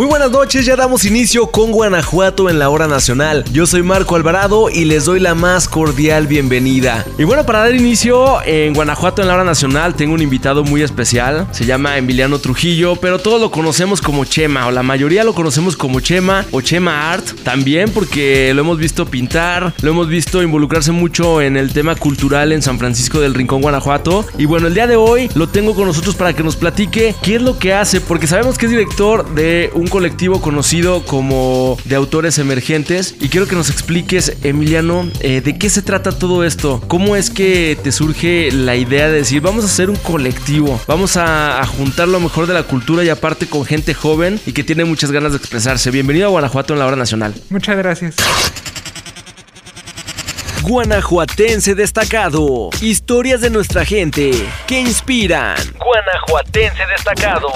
Muy buenas noches, ya damos inicio con Guanajuato en la hora nacional. Yo soy Marco Alvarado y les doy la más cordial bienvenida. Y bueno, para dar inicio en Guanajuato en la hora nacional tengo un invitado muy especial, se llama Emiliano Trujillo, pero todos lo conocemos como Chema, o la mayoría lo conocemos como Chema o Chema Art, también porque lo hemos visto pintar, lo hemos visto involucrarse mucho en el tema cultural en San Francisco del Rincón, Guanajuato. Y bueno, el día de hoy lo tengo con nosotros para que nos platique qué es lo que hace, porque sabemos que es director de un colectivo conocido como de autores emergentes y quiero que nos expliques, Emiliano, eh, de qué se trata todo esto, cómo es que te surge la idea de decir vamos a hacer un colectivo, vamos a, a juntar lo mejor de la cultura y aparte con gente joven y que tiene muchas ganas de expresarse. Bienvenido a Guanajuato en la hora nacional. Muchas gracias. Guanajuatense destacado. Historias de nuestra gente que inspiran. Guanajuatense destacado.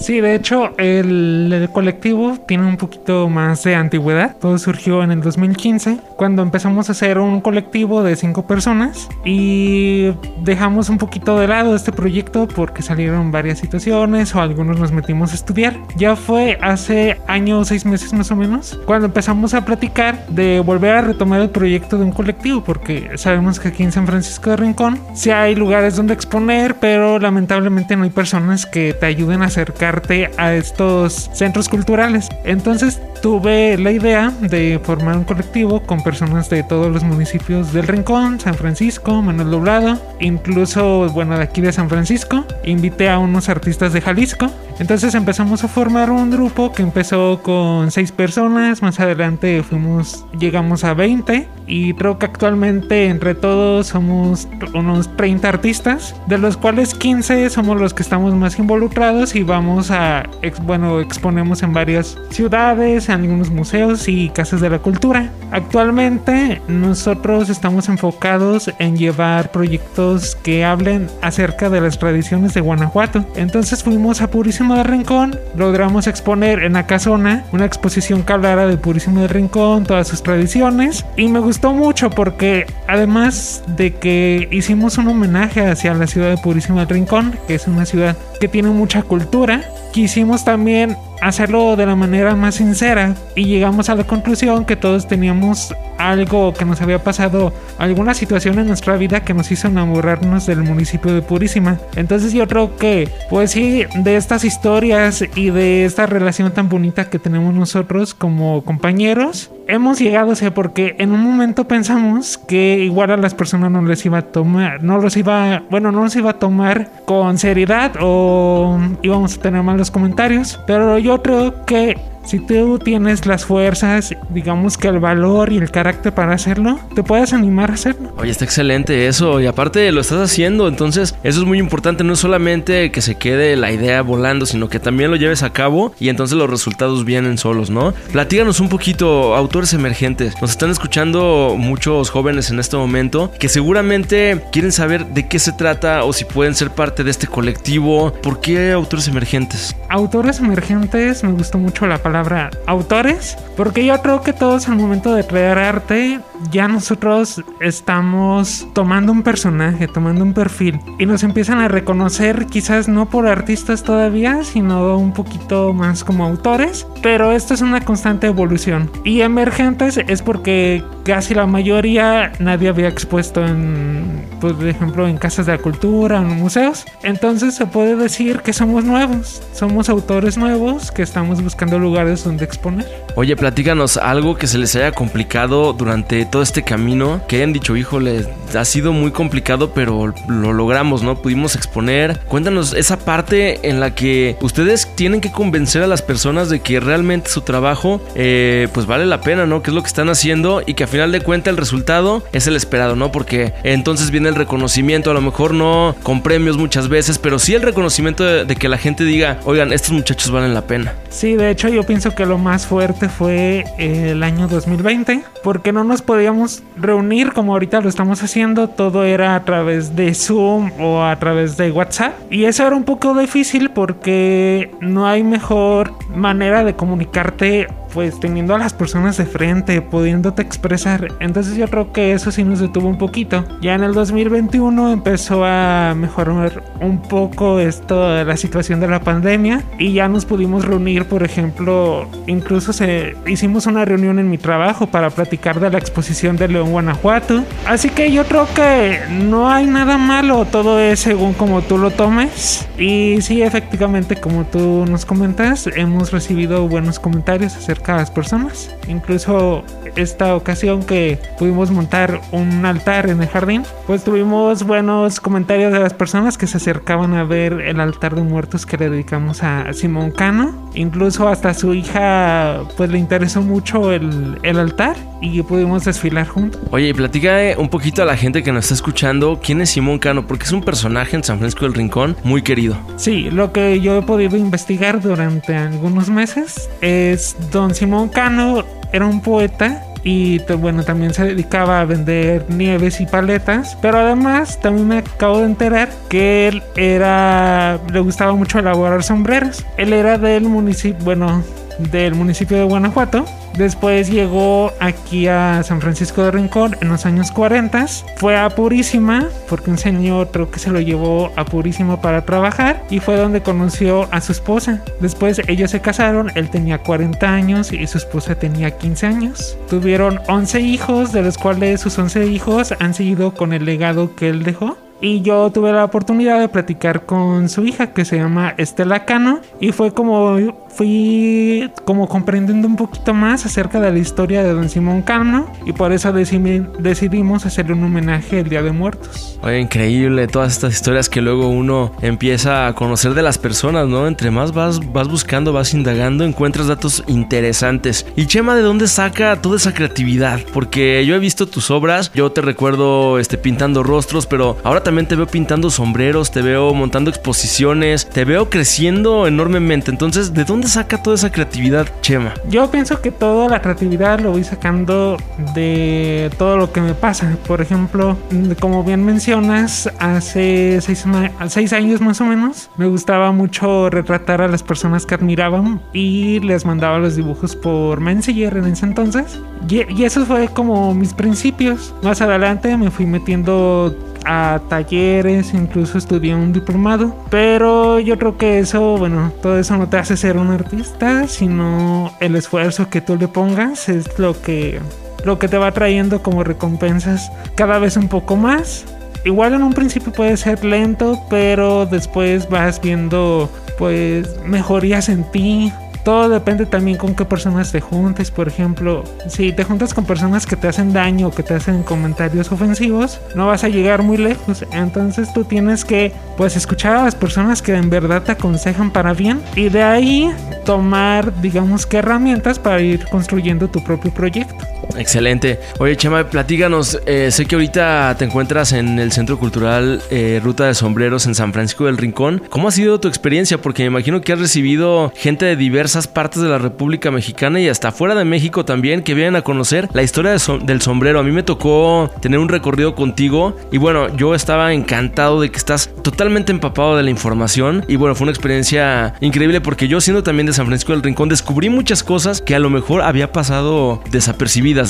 Sí, de hecho, el, el, colectivo tiene un poquito más de antigüedad. Todo surgió en el 2015, cuando empezamos a hacer un colectivo de cinco personas y dejamos un poquito de lado este proyecto porque salieron varias situaciones o algunos nos metimos a estudiar. Ya fue hace años, seis meses más o menos, cuando empezamos a platicar de volver a retomar el proyecto de un colectivo, porque sabemos que aquí en San Francisco de Rincón sí hay lugares donde exponer, pero lamentablemente no hay personas que te ayuden a acercar a estos centros culturales. Entonces tuve la idea de formar un colectivo con personas de todos los municipios del Rincón, San Francisco, Manuel Doblado, incluso, bueno, de aquí de San Francisco. Invité a unos artistas de Jalisco. Entonces empezamos a formar un grupo que empezó con seis personas, más adelante fuimos, llegamos a 20 y creo que actualmente entre todos somos unos 30 artistas, de los cuales 15 somos los que estamos más involucrados y vamos a, bueno, exponemos en varias ciudades, en algunos museos y casas de la cultura. Actualmente nosotros estamos enfocados en llevar proyectos que hablen acerca de las tradiciones de Guanajuato. Entonces fuimos a Purísimo de Rincón, logramos exponer en la casona una exposición que hablara de Purísimo de Rincón, todas sus tradiciones y me gustó mucho porque además de que hicimos un homenaje hacia la ciudad de Purísimo del Rincón, que es una ciudad que tiene mucha cultura, quisimos también hacerlo de la manera más sincera y llegamos a la conclusión que todos teníamos algo que nos había pasado, alguna situación en nuestra vida que nos hizo enamorarnos del municipio de Purísima. Entonces yo creo que, pues sí, de estas historias y de esta relación tan bonita que tenemos nosotros como compañeros, hemos llegado, o sea, porque en un momento pensamos que igual a las personas no les iba a tomar, no los iba, bueno, no los iba a tomar con seriedad o íbamos a tener malos comentarios, pero yo creo que si tú tienes las fuerzas, digamos que el valor y el carácter para hacerlo, te puedes animar a hacerlo. Oye, está excelente eso y aparte lo estás haciendo, entonces eso es muy importante, no solamente que se quede la idea volando, sino que también lo lleves a cabo y entonces los resultados vienen solos, ¿no? Platíganos un poquito, autores emergentes. Nos están escuchando muchos jóvenes en este momento que seguramente quieren saber de qué se trata o si pueden ser parte de este colectivo. ¿Por qué autores emergentes? Autores emergentes, me gustó mucho la palabra palabra autores, porque yo creo que todos al momento de crear arte, ya nosotros estamos tomando un personaje, tomando un perfil, y nos empiezan a reconocer quizás no por artistas todavía, sino un poquito más como autores, pero esto es una constante evolución. Y emergentes es porque casi la mayoría nadie había expuesto en, pues, por ejemplo, en casas de la cultura, en museos. Entonces se puede decir que somos nuevos, somos autores nuevos que estamos buscando lugares donde exponer. Oye, platícanos algo que se les haya complicado durante todo este camino, que hayan dicho, híjole, ha sido muy complicado, pero lo logramos, ¿no? Pudimos exponer. Cuéntanos esa parte en la que ustedes tienen que convencer a las personas de que realmente su trabajo, eh, pues vale la pena, ¿no? Que es lo que están haciendo y que a final final de cuentas el resultado es el esperado, ¿no? Porque entonces viene el reconocimiento, a lo mejor no con premios muchas veces, pero sí el reconocimiento de, que la gente diga, oigan, estos muchachos valen la pena. Sí, de hecho yo pienso que lo más fuerte fue el año 2020, porque no nos podíamos reunir como ahorita lo estamos haciendo, todo era a través de Zoom o a través de WhatsApp. Y eso era un poco difícil porque no hay mejor manera de comunicarte pues teniendo a las personas de frente, pudiéndote expresar. Entonces yo creo que eso sí nos detuvo un poquito. Ya en el 2021 empezó a mejorar un poco esto de la situación de la pandemia y ya nos pudimos reunir, por ejemplo, incluso se hicimos una reunión en mi trabajo para platicar de la exposición de León Guanajuato. Así que yo creo que no hay nada malo, todo es según como tú lo tomes. Y sí, efectivamente, como tú nos comentas, hemos recibido buenos comentarios acerca cada personas. Incluso esta ocasión que pudimos montar un altar en el jardín, pues tuvimos buenos comentarios de las personas que se acercaban a ver el altar de muertos que le dedicamos a Simón Cano. Incluso hasta su hija pues le interesó mucho el, el altar y pudimos desfilar juntos. Oye, y platica un poquito a la gente que nos está escuchando quién es Simón Cano, porque es un personaje en San Francisco del Rincón muy querido. Sí, lo que yo he podido investigar durante algunos meses es don Simón Cano era un poeta y bueno, también se dedicaba a vender nieves y paletas, pero además también me acabo de enterar que él era le gustaba mucho elaborar sombreros. Él era del municipio, bueno, del municipio de Guanajuato. Después llegó aquí a San Francisco de Rincón en los años 40. Fue a Purísima, porque un señor creo que se lo llevó a Purísima para trabajar y fue donde conoció a su esposa. Después ellos se casaron, él tenía 40 años y su esposa tenía 15 años. Tuvieron 11 hijos, de los cuales sus 11 hijos han seguido con el legado que él dejó. Y yo tuve la oportunidad de platicar con su hija que se llama Estela Cano y fue como fui como comprendiendo un poquito más acerca de la historia de Don Simón Cano y por eso decidimos hacerle un homenaje el Día de Muertos. Oye, increíble todas estas historias que luego uno empieza a conocer de las personas, ¿no? Entre más vas, vas buscando, vas indagando, encuentras datos interesantes. Y Chema, ¿de dónde saca toda esa creatividad? Porque yo he visto tus obras, yo te recuerdo este, pintando rostros, pero ahora también te veo pintando sombreros, te veo montando exposiciones, te veo creciendo enormemente. Entonces, ¿de dónde saca toda esa creatividad, Chema? Yo pienso que toda la creatividad lo voy sacando de todo lo que me pasa. Por ejemplo, como bien mencionas, hace seis, años más o menos, me gustaba mucho retratar a las personas que admiraban y les mandaba los dibujos por Messenger en ese entonces. Y, y eso fue como mis principios. Más adelante me fui metiendo a talleres, incluso estudié un diplomado. Pero yo creo que eso, bueno, todo eso no te hace ser un artista, sino el esfuerzo que tú le pongas es lo que, lo que te va trayendo como recompensas cada vez un poco más. Igual en un principio puede ser lento, pero después vas viendo pues mejorías en ti, todo depende también con qué personas te juntes. Por ejemplo, si te juntas con personas que te hacen daño o que te hacen comentarios ofensivos, no vas a llegar muy lejos. Entonces tú tienes que pues escuchar a las personas que en verdad te aconsejan para bien y de ahí tomar digamos que herramientas para ir construyendo tu propio proyecto. Excelente. Oye, Chema, platíganos. Eh, sé que ahorita te encuentras en el Centro Cultural eh, Ruta de Sombreros en San Francisco del Rincón. ¿Cómo ha sido tu experiencia? Porque me imagino que has recibido gente de diversas partes de la República Mexicana y hasta fuera de México también que vienen a conocer la historia del sombrero. A mí me tocó tener un recorrido contigo y bueno, yo estaba encantado de que estás totalmente empapado de la información y bueno, fue una experiencia increíble porque yo siendo también de San Francisco del Rincón descubrí muchas cosas que a lo mejor había pasado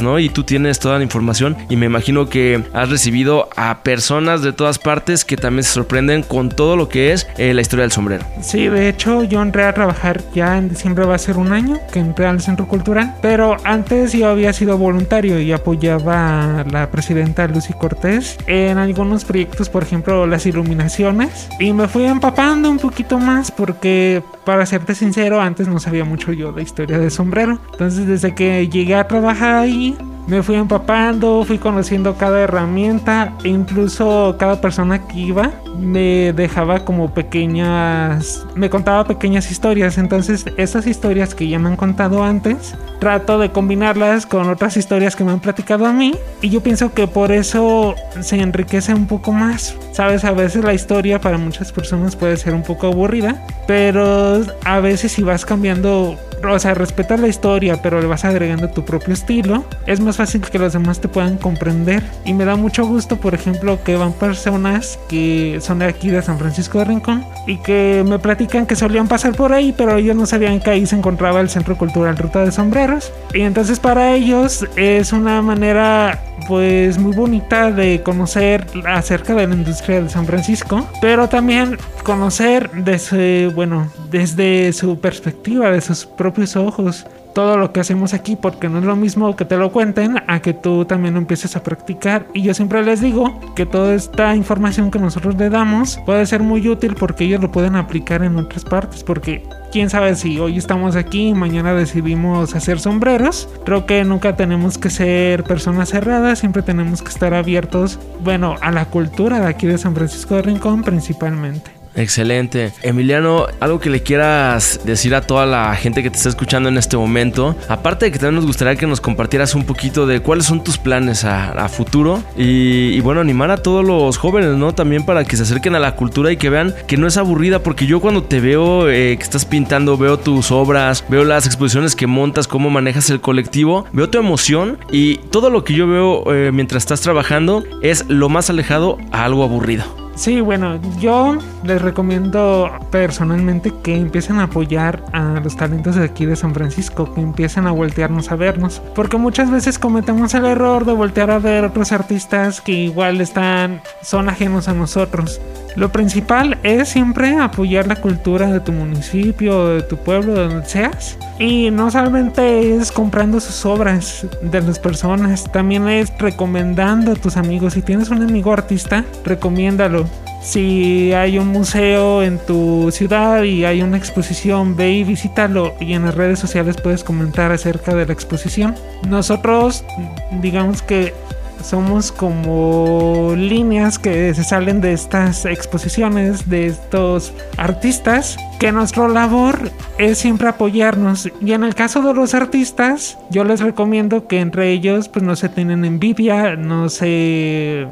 ¿no? Y tú tienes toda la información y me imagino que has recibido a personas de todas partes que también se sorprenden con todo lo que es eh, la historia del sombrero. Sí, de hecho yo entré a trabajar ya en diciembre va a ser un año que entré al Centro Cultural, pero antes yo había sido voluntario y apoyaba a la presidenta Lucy Cortés en algunos proyectos, por ejemplo las iluminaciones, y me fui empapando un poquito más porque para serte sincero antes no sabía mucho yo de historia del sombrero. Entonces desde que llegué a trabajar ahí me fui empapando, fui conociendo cada herramienta, e incluso cada persona que iba me dejaba como pequeñas, me contaba pequeñas historias, entonces esas historias que ya me han contado antes, trato de combinarlas con otras historias que me han platicado a mí y yo pienso que por eso se enriquece un poco más. Sabes, a veces la historia para muchas personas puede ser un poco aburrida, pero a veces si vas cambiando o sea, respetas la historia, pero le vas agregando tu propio estilo, es más fácil que los demás te puedan comprender. Y me da mucho gusto, por ejemplo, que van personas que son de aquí de San Francisco de Rincón y que me platican que solían pasar por ahí, pero ellos no sabían que ahí se encontraba el Centro Cultural Ruta de Sombreros. Y entonces para ellos es una manera pues muy bonita de conocer acerca de la industria de San Francisco, pero también conocer desde, bueno, desde su perspectiva, de sus propios ojos, todo lo que hacemos aquí porque no es lo mismo que te lo cuenten a que tú también empieces a practicar. Y yo siempre les digo que toda esta información que nosotros le damos puede ser muy útil porque ellos lo pueden aplicar en otras partes porque quién sabe si hoy estamos aquí y mañana decidimos hacer sombreros. Creo que nunca tenemos que ser personas cerradas siempre tenemos que estar abiertos bueno a la cultura de aquí de San Francisco de Rincón principalmente Excelente. Emiliano, algo que le quieras decir a toda la gente que te está escuchando en este momento. Aparte de que también nos gustaría que nos compartieras un poquito de cuáles son tus planes a, futuro. Y, bueno, animar a todos los jóvenes, ¿no? También para que se acerquen a la cultura y que vean que no es aburrida. Porque yo cuando te veo eh, que estás pintando, veo tus obras, veo las exposiciones que montas, cómo manejas el colectivo, veo tu emoción y todo lo que yo veo eh, mientras estás trabajando es lo más alejado a algo aburrido. Sí, bueno, yo les recomiendo personalmente que empiecen a apoyar a los talentos de aquí de San Francisco, que empiecen a voltearnos a vernos, porque muchas veces cometemos el error de voltear a ver otros artistas que igual están, son ajenos a nosotros. Lo principal es siempre apoyar la cultura de tu municipio, de tu pueblo, de donde seas. Y no solamente es comprando sus obras de las personas, también es recomendando a tus amigos. Si tienes un amigo artista, recomiéndalo. Si hay un museo en tu ciudad y hay una exposición, ve y visítalo y en las redes sociales puedes comentar acerca de la exposición. Nosotros, digamos que somos como líneas que se salen de estas exposiciones, de estos artistas, que nuestra labor es siempre apoyarnos. Y en el caso de los artistas, yo les recomiendo que entre ellos pues no se tienen envidia, no se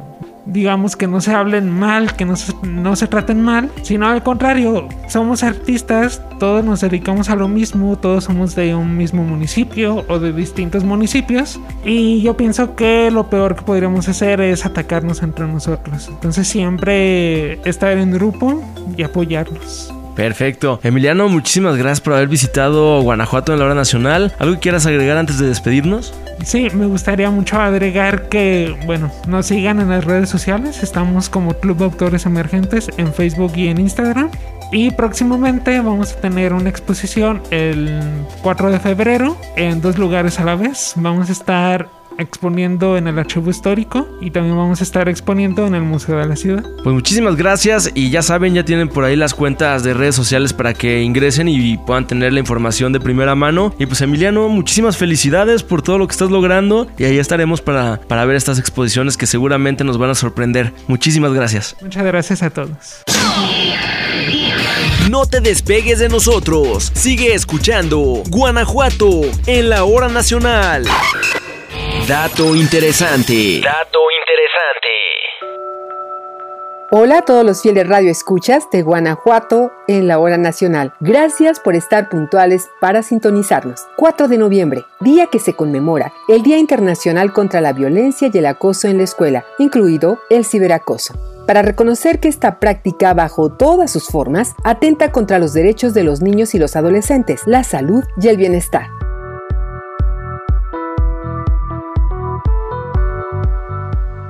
digamos que no se hablen mal, que no se, no se traten mal, sino al contrario, somos artistas, todos nos dedicamos a lo mismo, todos somos de un mismo municipio o de distintos municipios y yo pienso que lo peor que podríamos hacer es atacarnos entre nosotros. Entonces siempre estar en grupo y apoyarlos. Perfecto. Emiliano, muchísimas gracias por haber visitado Guanajuato en la hora nacional. ¿Algo que quieras agregar antes de despedirnos? Sí, me gustaría mucho agregar que, bueno, nos sigan en las redes sociales. Estamos como Club de Autores Emergentes en Facebook y en Instagram. Y próximamente vamos a tener una exposición el 4 de febrero en dos lugares a la vez. Vamos a estar exponiendo en el archivo histórico y también vamos a estar exponiendo en el Museo de la Ciudad. Pues muchísimas gracias y ya saben, ya tienen por ahí las cuentas de redes sociales para que ingresen y puedan tener la información de primera mano. Y pues Emiliano, muchísimas felicidades por todo lo que estás logrando y ahí estaremos para, para ver estas exposiciones que seguramente nos van a sorprender. Muchísimas gracias. Muchas gracias a todos. No te despegues de nosotros. Sigue escuchando Guanajuato en la hora nacional. Dato interesante. Dato interesante. Hola a todos los fieles radio escuchas de Guanajuato en la hora nacional. Gracias por estar puntuales para sintonizarnos. 4 de noviembre, día que se conmemora el Día Internacional contra la Violencia y el Acoso en la Escuela, incluido el ciberacoso para reconocer que esta práctica bajo todas sus formas atenta contra los derechos de los niños y los adolescentes, la salud y el bienestar.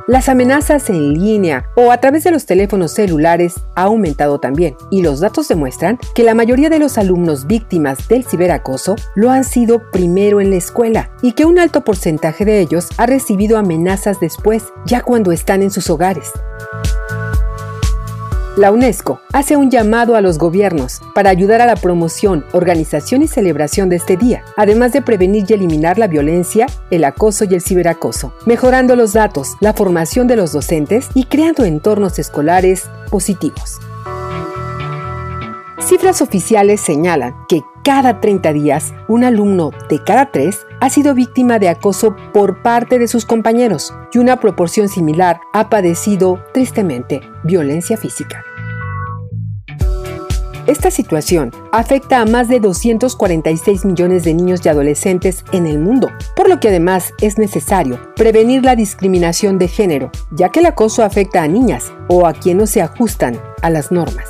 Las amenazas en línea o a través de los teléfonos celulares ha aumentado también y los datos demuestran que la mayoría de los alumnos víctimas del ciberacoso lo han sido primero en la escuela y que un alto porcentaje de ellos ha recibido amenazas después, ya cuando están en sus hogares. La UNESCO hace un llamado a los gobiernos para ayudar a la promoción, organización y celebración de este día, además de prevenir y eliminar la violencia, el acoso y el ciberacoso, mejorando los datos, la formación de los docentes y creando entornos escolares positivos. Cifras oficiales señalan que cada 30 días, un alumno de cada tres ha sido víctima de acoso por parte de sus compañeros y una proporción similar ha padecido, tristemente, violencia física. Esta situación afecta a más de 246 millones de niños y adolescentes en el mundo, por lo que además es necesario prevenir la discriminación de género, ya que el acoso afecta a niñas o a quienes no se ajustan a las normas.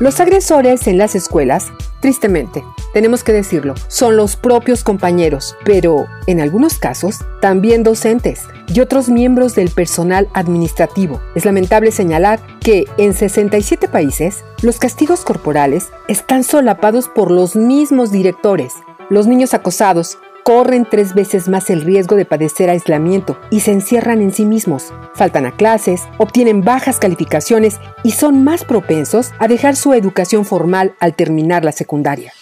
Los agresores en las escuelas, tristemente, tenemos que decirlo, son los propios compañeros, pero en algunos casos también docentes y otros miembros del personal administrativo. Es lamentable señalar que en 67 países los castigos corporales están solapados por los mismos directores. Los niños acosados corren tres veces más el riesgo de padecer aislamiento y se encierran en sí mismos, faltan a clases, obtienen bajas calificaciones y son más propensos a dejar su educación formal al terminar la secundaria.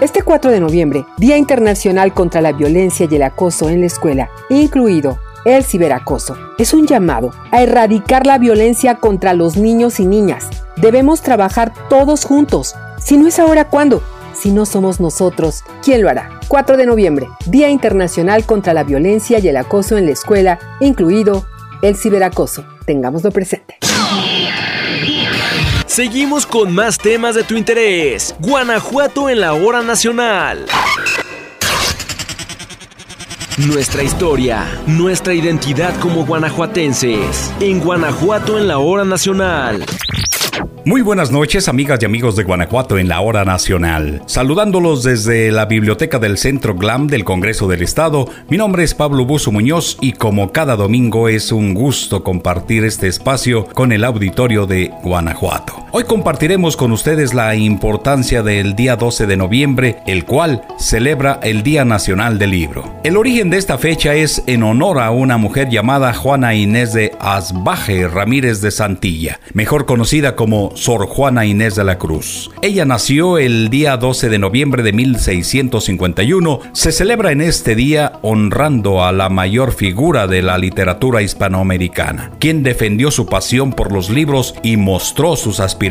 Este 4 de noviembre, Día Internacional contra la Violencia y el Acoso en la Escuela, incluido el ciberacoso, es un llamado a erradicar la violencia contra los niños y niñas. Debemos trabajar todos juntos. Si no es ahora, ¿cuándo? Si no somos nosotros, ¿quién lo hará? 4 de noviembre, Día Internacional contra la Violencia y el Acoso en la Escuela, incluido el ciberacoso. Tengámoslo presente. Seguimos con más temas de tu interés. Guanajuato en la hora nacional. Nuestra historia, nuestra identidad como guanajuatenses. En Guanajuato en la hora nacional. Muy buenas noches, amigas y amigos de Guanajuato en la hora nacional. Saludándolos desde la biblioteca del Centro GLAM del Congreso del Estado, mi nombre es Pablo Buzo Muñoz y como cada domingo es un gusto compartir este espacio con el auditorio de Guanajuato. Hoy compartiremos con ustedes la importancia del día 12 de noviembre, el cual celebra el Día Nacional del Libro. El origen de esta fecha es en honor a una mujer llamada Juana Inés de Asbaje Ramírez de Santilla, mejor conocida como Sor Juana Inés de la Cruz. Ella nació el día 12 de noviembre de 1651. Se celebra en este día honrando a la mayor figura de la literatura hispanoamericana, quien defendió su pasión por los libros y mostró sus aspiraciones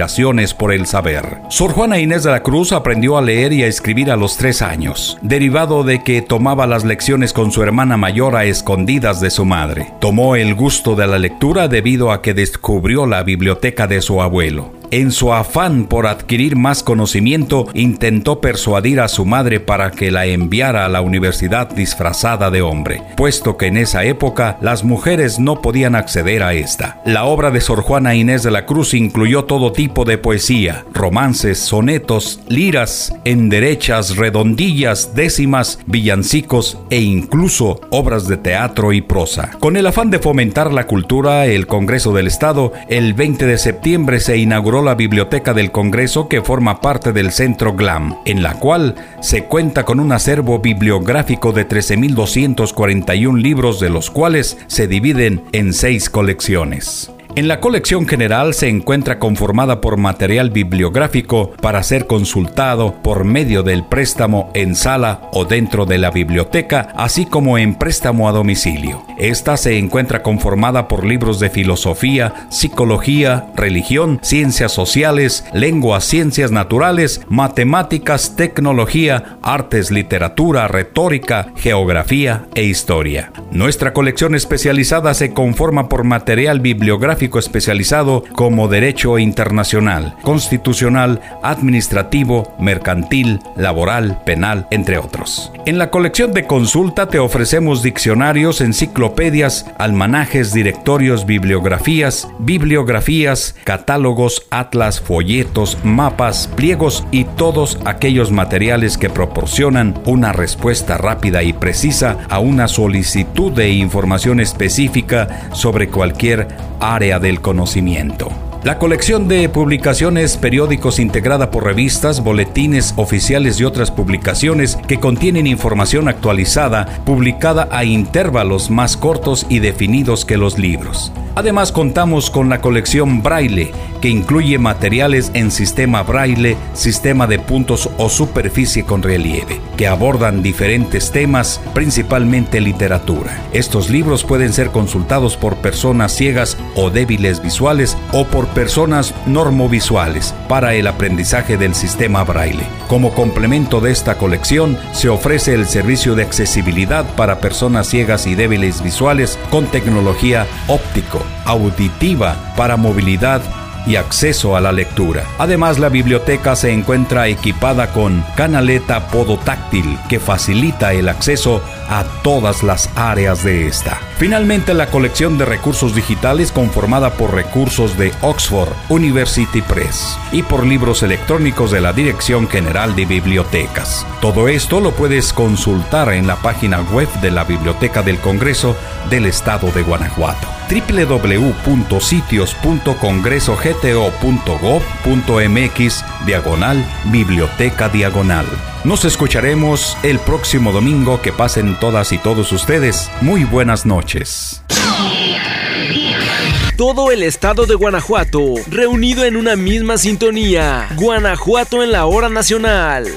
por el saber. Sor Juana Inés de la Cruz aprendió a leer y a escribir a los tres años, derivado de que tomaba las lecciones con su hermana mayor a escondidas de su madre. Tomó el gusto de la lectura debido a que descubrió la biblioteca de su abuelo. En su afán por adquirir más conocimiento, intentó persuadir a su madre para que la enviara a la universidad disfrazada de hombre, puesto que en esa época las mujeres no podían acceder a esta. La obra de Sor Juana Inés de la Cruz incluyó todo tipo de poesía, romances, sonetos, liras, enderechas, redondillas, décimas, villancicos e incluso obras de teatro y prosa. Con el afán de fomentar la cultura, el Congreso del Estado, el 20 de septiembre se inauguró la Biblioteca del Congreso que forma parte del Centro GLAM, en la cual se cuenta con un acervo bibliográfico de 13.241 libros de los cuales se dividen en seis colecciones. En la colección general se encuentra conformada por material bibliográfico para ser consultado por medio del préstamo en sala o dentro de la biblioteca, así como en préstamo a domicilio. Esta se encuentra conformada por libros de filosofía, psicología, religión, ciencias sociales, lenguas, ciencias naturales, matemáticas, tecnología, artes, literatura, retórica, geografía e historia. Nuestra colección especializada se conforma por material bibliográfico especializado como Derecho Internacional, Constitucional, Administrativo, Mercantil, Laboral, Penal, entre otros. En la colección de consulta te ofrecemos diccionarios, enciclopedias, almanajes, directorios, bibliografías, bibliografías, catálogos, atlas, folletos, mapas, pliegos y todos aquellos materiales que proporcionan una respuesta rápida y precisa a una solicitud de información específica sobre cualquier área del conocimiento. La colección de publicaciones periódicos integrada por revistas, boletines oficiales y otras publicaciones que contienen información actualizada, publicada a intervalos más cortos y definidos que los libros. Además contamos con la colección Braille, que incluye materiales en sistema Braille, sistema de puntos o superficie con relieve, que abordan diferentes temas, principalmente literatura. Estos libros pueden ser consultados por personas ciegas o débiles visuales o por personas normovisuales para el aprendizaje del sistema Braille. Como complemento de esta colección, se ofrece el servicio de accesibilidad para personas ciegas y débiles visuales con tecnología óptico auditiva para movilidad y acceso a la lectura. Además, la biblioteca se encuentra equipada con canaleta podotáctil que facilita el acceso a todas las áreas de esta. Finalmente, la colección de recursos digitales conformada por recursos de Oxford University Press y por libros electrónicos de la Dirección General de Bibliotecas. Todo esto lo puedes consultar en la página web de la Biblioteca del Congreso del Estado de Guanajuato www.sitios.congresogto.gov.mx diagonal biblioteca diagonal. Nos escucharemos el próximo domingo. Que pasen todas y todos ustedes. Muy buenas noches. Todo el estado de Guanajuato, reunido en una misma sintonía. Guanajuato en la hora nacional.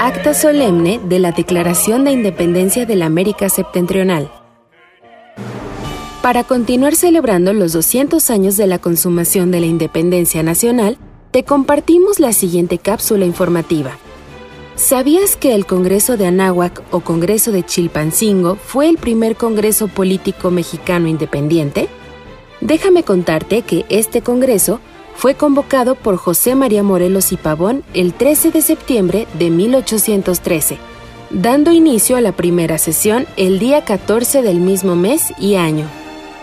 Acta solemne de la Declaración de Independencia de la América Septentrional. Para continuar celebrando los 200 años de la consumación de la independencia nacional, te compartimos la siguiente cápsula informativa. ¿Sabías que el Congreso de Anáhuac o Congreso de Chilpancingo fue el primer Congreso político mexicano independiente? Déjame contarte que este Congreso fue convocado por José María Morelos y Pavón el 13 de septiembre de 1813, dando inicio a la primera sesión el día 14 del mismo mes y año.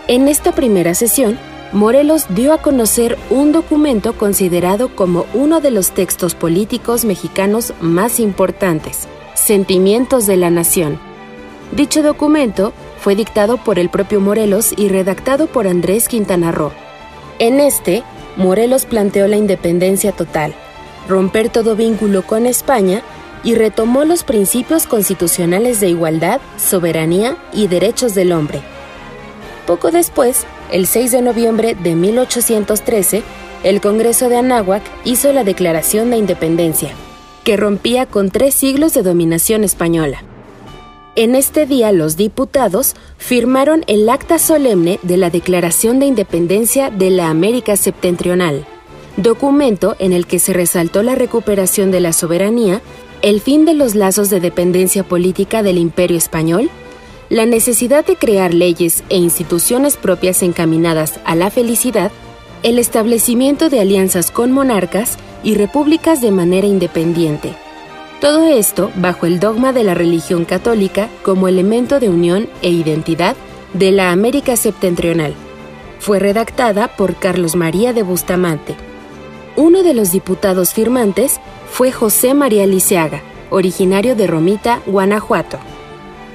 En esta primera sesión, Morelos dio a conocer un documento considerado como uno de los textos políticos mexicanos más importantes, Sentimientos de la Nación. Dicho documento fue dictado por el propio Morelos y redactado por Andrés Quintana Roo. En este, Morelos planteó la independencia total, romper todo vínculo con España y retomó los principios constitucionales de igualdad, soberanía y derechos del hombre poco después, el 6 de noviembre de 1813, el Congreso de Anáhuac hizo la Declaración de Independencia, que rompía con tres siglos de dominación española. En este día los diputados firmaron el acta solemne de la Declaración de Independencia de la América Septentrional, documento en el que se resaltó la recuperación de la soberanía, el fin de los lazos de dependencia política del Imperio Español la necesidad de crear leyes e instituciones propias encaminadas a la felicidad, el establecimiento de alianzas con monarcas y repúblicas de manera independiente. Todo esto bajo el dogma de la religión católica como elemento de unión e identidad de la América septentrional. Fue redactada por Carlos María de Bustamante. Uno de los diputados firmantes fue José María Liceaga, originario de Romita, Guanajuato.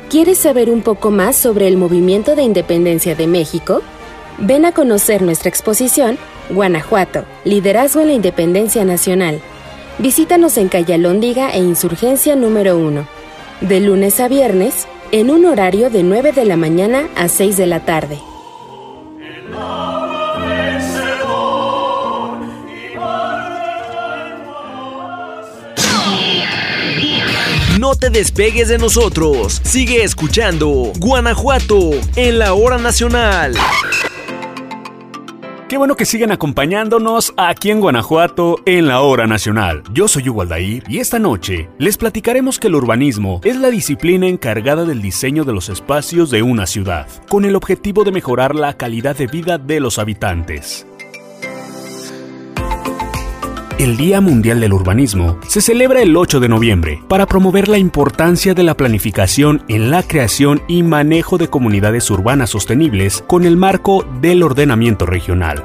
¿Quieres saber un poco más sobre el movimiento de independencia de México? Ven a conocer nuestra exposición Guanajuato, Liderazgo en la Independencia Nacional. Visítanos en Calle Alóndiga e Insurgencia número 1, de lunes a viernes, en un horario de 9 de la mañana a 6 de la tarde. Te despegues de nosotros. Sigue escuchando Guanajuato en la hora nacional. Qué bueno que sigan acompañándonos aquí en Guanajuato en la hora nacional. Yo soy Hugo Aldair y esta noche les platicaremos que el urbanismo es la disciplina encargada del diseño de los espacios de una ciudad, con el objetivo de mejorar la calidad de vida de los habitantes. El Día Mundial del Urbanismo se celebra el 8 de noviembre para promover la importancia de la planificación en la creación y manejo de comunidades urbanas sostenibles con el marco del ordenamiento regional.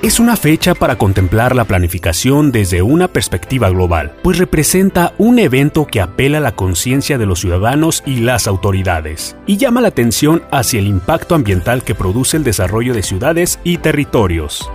Es una fecha para contemplar la planificación desde una perspectiva global, pues representa un evento que apela a la conciencia de los ciudadanos y las autoridades, y llama la atención hacia el impacto ambiental que produce el desarrollo de ciudades y territorios.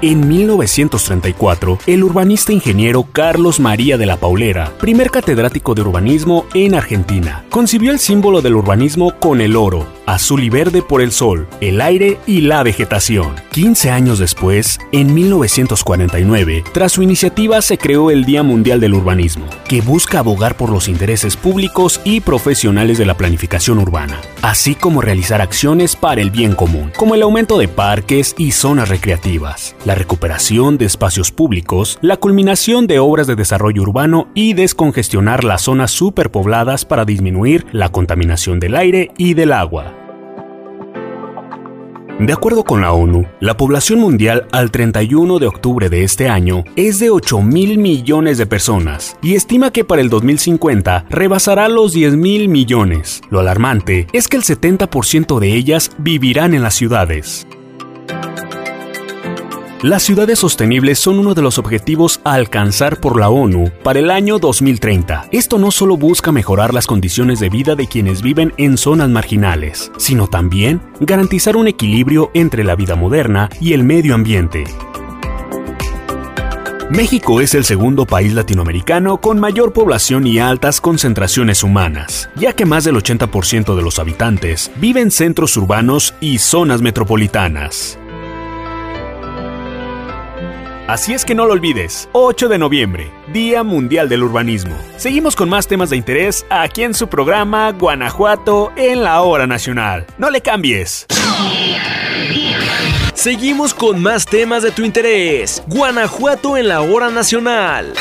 En 1934, el urbanista ingeniero Carlos María de la Paulera, primer catedrático de urbanismo en Argentina, concibió el símbolo del urbanismo con el oro, azul y verde por el sol, el aire y la vegetación. 15 años después, en 1949, tras su iniciativa se creó el Día Mundial del Urbanismo, que busca abogar por los intereses públicos y profesionales de la planificación urbana, así como realizar acciones para el bien común, como el aumento de parques y zonas recreativas, la recuperación de espacios públicos, la culminación de obras de desarrollo urbano y descongestionar las zonas superpobladas para disminuir la contaminación del aire y del agua. De acuerdo con la ONU, la población mundial al 31 de octubre de este año es de 8 mil millones de personas y estima que para el 2050 rebasará los 10 mil millones. Lo alarmante es que el 70% de ellas vivirán en las ciudades. Las ciudades sostenibles son uno de los objetivos a alcanzar por la ONU para el año 2030. Esto no solo busca mejorar las condiciones de vida de quienes viven en zonas marginales, sino también garantizar un equilibrio entre la vida moderna y el medio ambiente. México es el segundo país latinoamericano con mayor población y altas concentraciones humanas, ya que más del 80% de los habitantes viven en centros urbanos y zonas metropolitanas. Así es que no lo olvides, 8 de noviembre, Día Mundial del Urbanismo. Seguimos con más temas de interés aquí en su programa Guanajuato en la Hora Nacional. No le cambies. Seguimos con más temas de tu interés. Guanajuato en la Hora Nacional.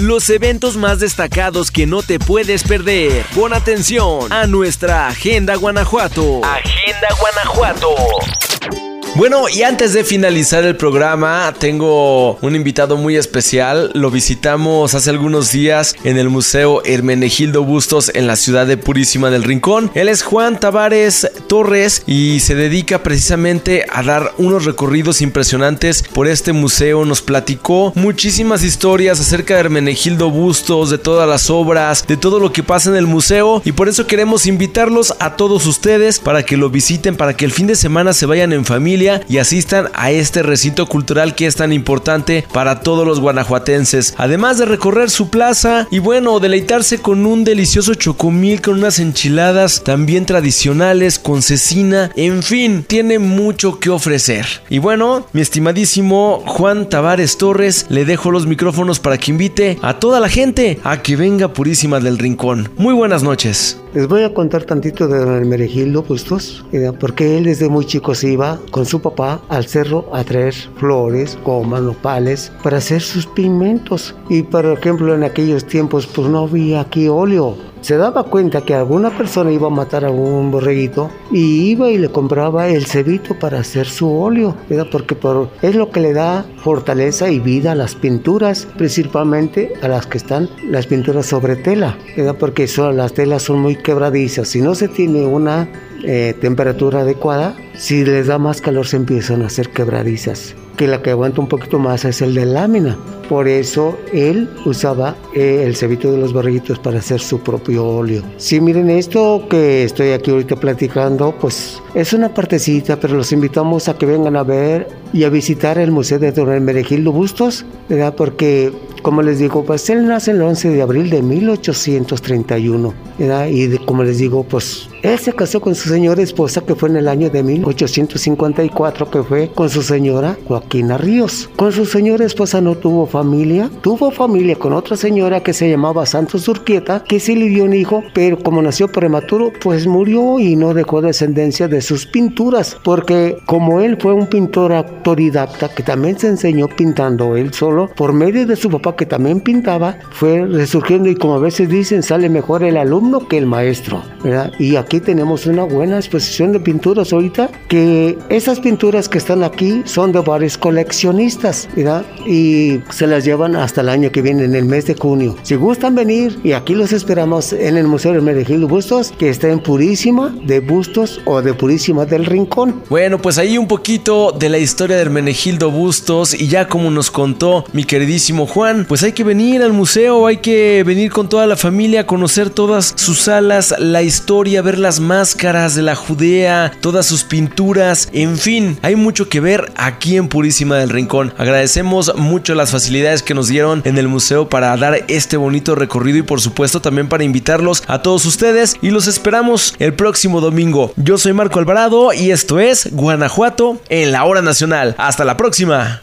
Los eventos más destacados que no te puedes perder. Pon atención a nuestra Agenda Guanajuato. Agenda Guanajuato. Bueno, y antes de finalizar el programa, tengo un invitado muy especial. Lo visitamos hace algunos días en el Museo Hermenegildo Bustos en la ciudad de Purísima del Rincón. Él es Juan Tavares Torres y se dedica precisamente a dar unos recorridos impresionantes por este museo. Nos platicó muchísimas historias acerca de Hermenegildo Bustos, de todas las obras, de todo lo que pasa en el museo. Y por eso queremos invitarlos a todos ustedes para que lo visiten, para que el fin de semana se vayan en familia y asistan a este recinto cultural que es tan importante para todos los guanajuatenses. Además de recorrer su plaza y bueno, deleitarse con un delicioso chocomil con unas enchiladas también tradicionales con cecina, en fin, tiene mucho que ofrecer. Y bueno, mi estimadísimo Juan Tavares Torres, le dejo los micrófonos para que invite a toda la gente a que venga Purísima del Rincón. Muy buenas noches. Les voy a contar tantito de don Hermenegildo Bustos, porque él desde muy chico se iba con su papá al cerro a traer flores, gomas, nopales, para hacer sus pigmentos. Y por ejemplo, en aquellos tiempos, pues no había aquí óleo se daba cuenta que alguna persona iba a matar a un borreguito y iba y le compraba el cebito para hacer su óleo, ¿verdad? porque por, es lo que le da fortaleza y vida a las pinturas, principalmente a las que están las pinturas sobre tela, ¿verdad? porque son, las telas son muy quebradizas. Si no se tiene una eh, temperatura adecuada, si les da más calor se empiezan a hacer quebradizas que la que aguanta un poquito más es el de lámina. Por eso él usaba eh, el cebito de los borreguitos para hacer su propio óleo. Si miren esto que estoy aquí ahorita platicando, pues es una partecita, pero los invitamos a que vengan a ver y a visitar el Museo de Don Hermenegildo Bustos, ¿verdad? Porque, como les digo, pues él nace el 11 de abril de 1831, ¿verdad? Y como les digo, pues él se casó con su señora esposa, que fue en el año de 1854, que fue con su señora Joaquina Ríos. Con su señora esposa no tuvo familia, tuvo familia con otra señora que se llamaba Santos Urquieta, que sí le dio un hijo, pero como nació prematuro, pues murió y no dejó descendencia de sus pinturas, porque como él fue un pintor autodidacta, que también se enseñó pintando él solo, por medio de su papá que también pintaba, fue resurgiendo y como a veces dicen, sale mejor el alumno que el maestro, ¿verdad? Y aquí tenemos una buena exposición de pinturas ahorita, que esas pinturas que están aquí son de varios coleccionistas, ¿verdad? Y se las llevan hasta el año que viene, en el mes de junio. Si gustan venir, y aquí los esperamos en el Museo de Hermenegildo Bustos, que está en Purísima de Bustos o de Purísima del Rincón. Bueno, pues ahí un poquito de la historia de Hermenegildo Bustos y ya como nos contó mi queridísimo Juan, Pues hay que venir al museo, hay que venir con toda la familia conocer todas sus salas, la historia, ver las máscaras de la Judea, todas sus pinturas, en fin, hay mucho que ver aquí en Purísima del Rincón. Agradecemos mucho las facilidades que nos dieron en el museo para dar este bonito recorrido y por supuesto también para invitarlos a todos ustedes y los esperamos el próximo domingo. Yo soy Marco Alvarado y esto es Guanajuato en la hora nacional. Hasta la próxima.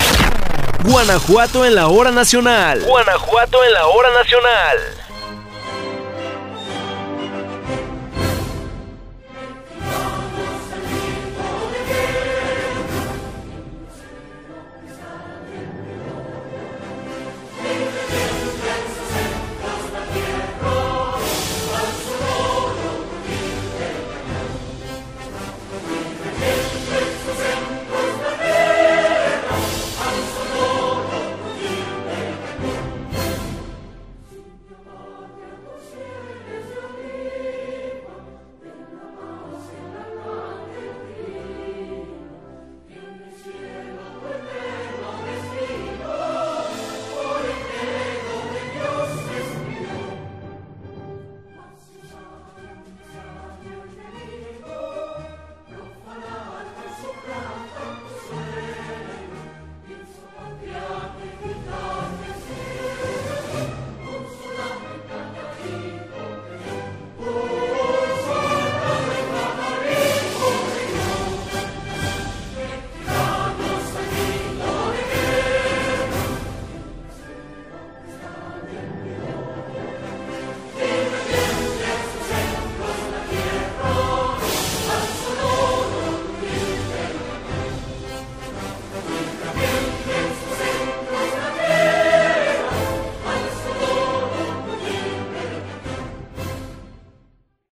Guanajuato en la hora nacional. Guanajuato en la hora nacional.